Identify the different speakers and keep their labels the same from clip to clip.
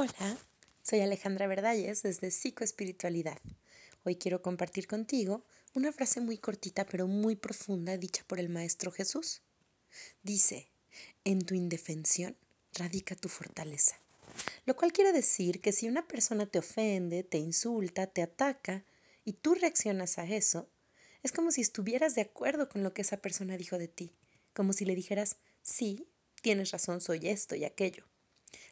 Speaker 1: Hola, soy Alejandra Verdalles desde Psicoespiritualidad. Hoy quiero compartir contigo una frase muy cortita pero muy profunda dicha por el Maestro Jesús. Dice, en tu indefensión radica tu fortaleza. Lo cual quiere decir que si una persona te ofende, te insulta, te ataca y tú reaccionas a eso, es como si estuvieras de acuerdo con lo que esa persona dijo de ti, como si le dijeras, sí, tienes razón, soy esto y aquello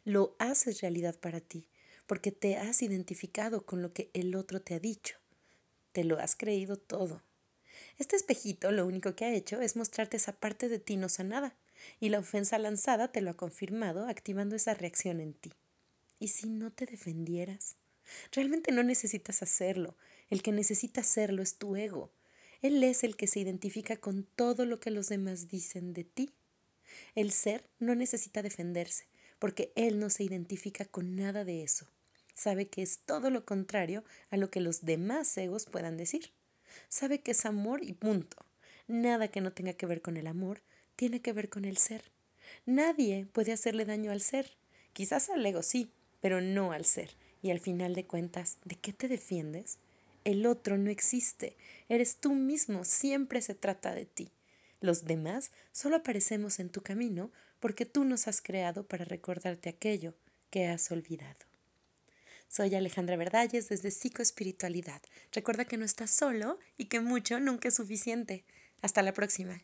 Speaker 1: lo haces realidad para ti, porque te has identificado con lo que el otro te ha dicho. Te lo has creído todo. Este espejito lo único que ha hecho es mostrarte esa parte de ti no sanada, y la ofensa lanzada te lo ha confirmado, activando esa reacción en ti. ¿Y si no te defendieras? Realmente no necesitas hacerlo. El que necesita hacerlo es tu ego. Él es el que se identifica con todo lo que los demás dicen de ti. El ser no necesita defenderse, porque él no se identifica con nada de eso. Sabe que es todo lo contrario a lo que los demás egos puedan decir. Sabe que es amor y punto. Nada que no tenga que ver con el amor tiene que ver con el ser. Nadie puede hacerle daño al ser. Quizás al ego sí, pero no al ser. Y al final de cuentas, ¿de qué te defiendes? El otro no existe. Eres tú mismo. Siempre se trata de ti. Los demás solo aparecemos en tu camino porque tú nos has creado para recordarte aquello que has olvidado. Soy Alejandra Verdalles desde Psicoespiritualidad. Recuerda que no estás solo y que mucho nunca es suficiente. Hasta la próxima.